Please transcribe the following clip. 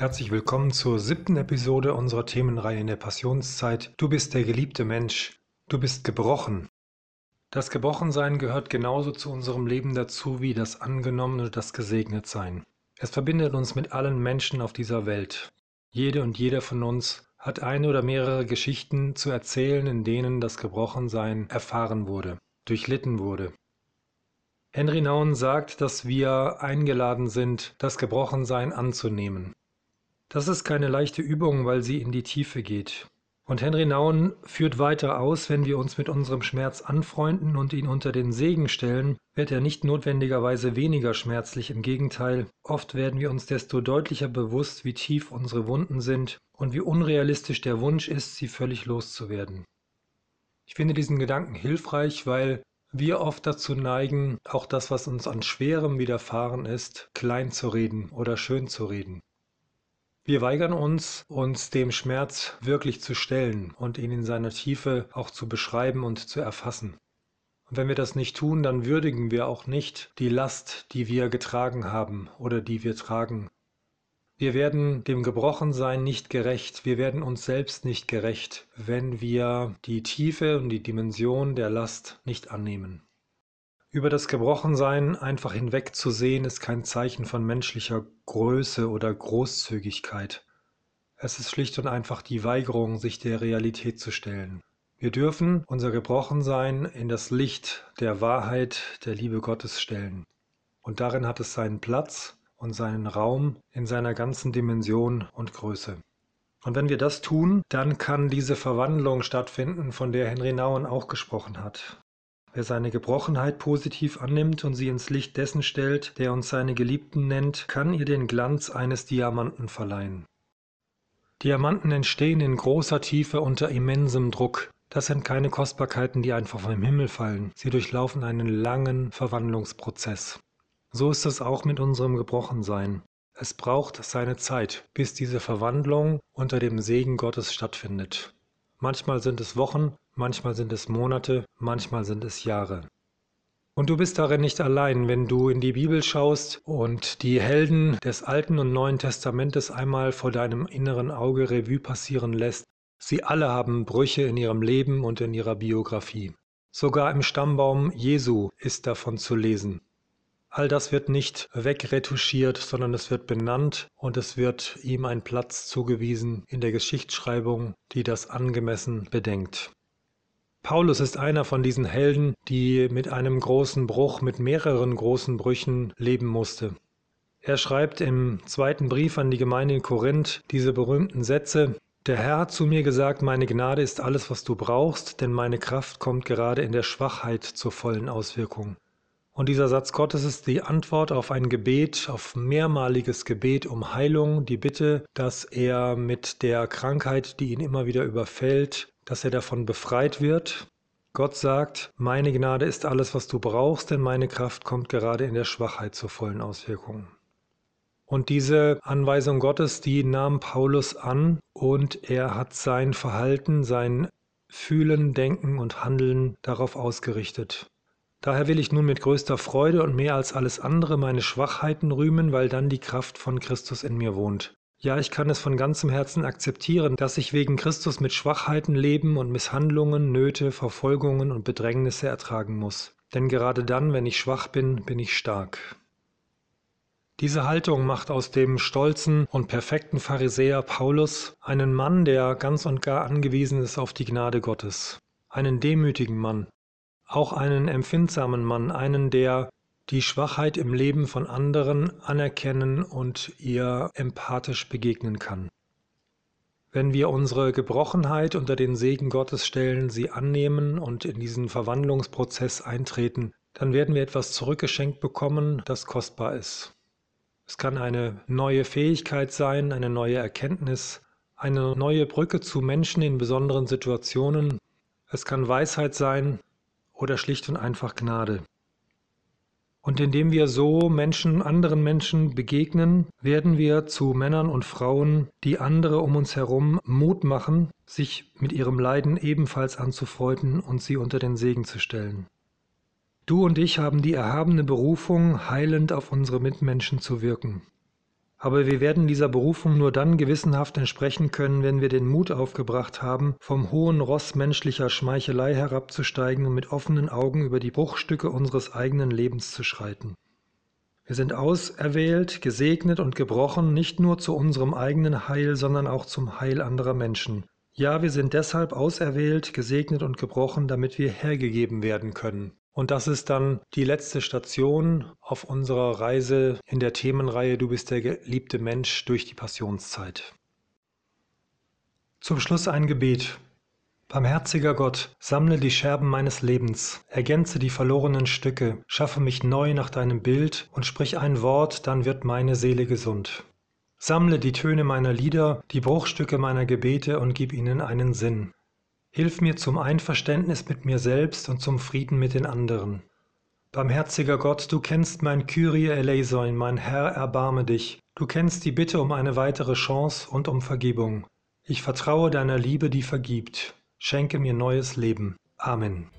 Herzlich willkommen zur siebten Episode unserer Themenreihe in der Passionszeit. Du bist der geliebte Mensch. Du bist gebrochen. Das Gebrochensein gehört genauso zu unserem Leben dazu wie das Angenommene und das Gesegnetsein. Es verbindet uns mit allen Menschen auf dieser Welt. Jede und jeder von uns hat eine oder mehrere Geschichten zu erzählen, in denen das Gebrochensein erfahren wurde, durchlitten wurde. Henry Naun sagt, dass wir eingeladen sind, das Gebrochensein anzunehmen. Das ist keine leichte Übung, weil sie in die Tiefe geht. Und Henry Naun führt weiter aus, wenn wir uns mit unserem Schmerz anfreunden und ihn unter den Segen stellen, wird er nicht notwendigerweise weniger schmerzlich, im Gegenteil, oft werden wir uns desto deutlicher bewusst, wie tief unsere Wunden sind und wie unrealistisch der Wunsch ist, sie völlig loszuwerden. Ich finde diesen Gedanken hilfreich, weil wir oft dazu neigen, auch das, was uns an Schwerem widerfahren ist, klein zu reden oder schön zu reden. Wir weigern uns, uns dem Schmerz wirklich zu stellen und ihn in seiner Tiefe auch zu beschreiben und zu erfassen. Und wenn wir das nicht tun, dann würdigen wir auch nicht die Last, die wir getragen haben oder die wir tragen. Wir werden dem Gebrochensein nicht gerecht, wir werden uns selbst nicht gerecht, wenn wir die Tiefe und die Dimension der Last nicht annehmen. Über das Gebrochensein einfach hinwegzusehen, ist kein Zeichen von menschlicher Größe oder Großzügigkeit. Es ist schlicht und einfach die Weigerung, sich der Realität zu stellen. Wir dürfen unser Gebrochensein in das Licht der Wahrheit der Liebe Gottes stellen. Und darin hat es seinen Platz und seinen Raum in seiner ganzen Dimension und Größe. Und wenn wir das tun, dann kann diese Verwandlung stattfinden, von der Henry Nauen auch gesprochen hat. Wer seine Gebrochenheit positiv annimmt und sie ins Licht dessen stellt, der uns seine Geliebten nennt, kann ihr den Glanz eines Diamanten verleihen. Diamanten entstehen in großer Tiefe unter immensem Druck. Das sind keine Kostbarkeiten, die einfach vom Himmel fallen. Sie durchlaufen einen langen Verwandlungsprozess. So ist es auch mit unserem Gebrochensein. Es braucht seine Zeit, bis diese Verwandlung unter dem Segen Gottes stattfindet. Manchmal sind es Wochen, manchmal sind es Monate, manchmal sind es Jahre. Und du bist darin nicht allein, wenn du in die Bibel schaust und die Helden des Alten und Neuen Testamentes einmal vor deinem inneren Auge Revue passieren lässt. Sie alle haben Brüche in ihrem Leben und in ihrer Biografie. Sogar im Stammbaum Jesu ist davon zu lesen. All das wird nicht wegretuschiert, sondern es wird benannt und es wird ihm ein Platz zugewiesen in der Geschichtsschreibung, die das angemessen bedenkt. Paulus ist einer von diesen Helden, die mit einem großen Bruch, mit mehreren großen Brüchen leben musste. Er schreibt im zweiten Brief an die Gemeinde in Korinth diese berühmten Sätze, der Herr hat zu mir gesagt, meine Gnade ist alles, was du brauchst, denn meine Kraft kommt gerade in der Schwachheit zur vollen Auswirkung. Und dieser Satz Gottes ist die Antwort auf ein Gebet, auf mehrmaliges Gebet um Heilung, die Bitte, dass er mit der Krankheit, die ihn immer wieder überfällt, dass er davon befreit wird. Gott sagt, meine Gnade ist alles, was du brauchst, denn meine Kraft kommt gerade in der Schwachheit zur vollen Auswirkung. Und diese Anweisung Gottes, die nahm Paulus an und er hat sein Verhalten, sein Fühlen, Denken und Handeln darauf ausgerichtet. Daher will ich nun mit größter Freude und mehr als alles andere meine Schwachheiten rühmen, weil dann die Kraft von Christus in mir wohnt. Ja, ich kann es von ganzem Herzen akzeptieren, dass ich wegen Christus mit Schwachheiten leben und Misshandlungen, Nöte, Verfolgungen und Bedrängnisse ertragen muss. Denn gerade dann, wenn ich schwach bin, bin ich stark. Diese Haltung macht aus dem stolzen und perfekten Pharisäer Paulus einen Mann, der ganz und gar angewiesen ist auf die Gnade Gottes, einen demütigen Mann, auch einen empfindsamen Mann, einen, der die Schwachheit im Leben von anderen anerkennen und ihr empathisch begegnen kann. Wenn wir unsere Gebrochenheit unter den Segen Gottes stellen, sie annehmen und in diesen Verwandlungsprozess eintreten, dann werden wir etwas zurückgeschenkt bekommen, das kostbar ist. Es kann eine neue Fähigkeit sein, eine neue Erkenntnis, eine neue Brücke zu Menschen in besonderen Situationen. Es kann Weisheit sein oder schlicht und einfach Gnade. Und indem wir so Menschen, anderen Menschen begegnen, werden wir zu Männern und Frauen, die andere um uns herum Mut machen, sich mit ihrem Leiden ebenfalls anzufreunden und sie unter den Segen zu stellen. Du und ich haben die erhabene Berufung, heilend auf unsere Mitmenschen zu wirken. Aber wir werden dieser Berufung nur dann gewissenhaft entsprechen können, wenn wir den Mut aufgebracht haben, vom hohen Ross menschlicher Schmeichelei herabzusteigen und mit offenen Augen über die Bruchstücke unseres eigenen Lebens zu schreiten. Wir sind auserwählt, gesegnet und gebrochen, nicht nur zu unserem eigenen Heil, sondern auch zum Heil anderer Menschen. Ja, wir sind deshalb auserwählt, gesegnet und gebrochen, damit wir hergegeben werden können. Und das ist dann die letzte Station auf unserer Reise in der Themenreihe Du bist der geliebte Mensch durch die Passionszeit. Zum Schluss ein Gebet. Barmherziger Gott, sammle die Scherben meines Lebens, ergänze die verlorenen Stücke, schaffe mich neu nach deinem Bild und sprich ein Wort, dann wird meine Seele gesund. Sammle die Töne meiner Lieder, die Bruchstücke meiner Gebete und gib ihnen einen Sinn. Hilf mir zum Einverständnis mit mir selbst und zum Frieden mit den anderen. Barmherziger Gott, du kennst mein Kyrie eleison, mein Herr, erbarme dich. Du kennst die Bitte um eine weitere Chance und um Vergebung. Ich vertraue deiner Liebe, die vergibt. Schenke mir neues Leben. Amen.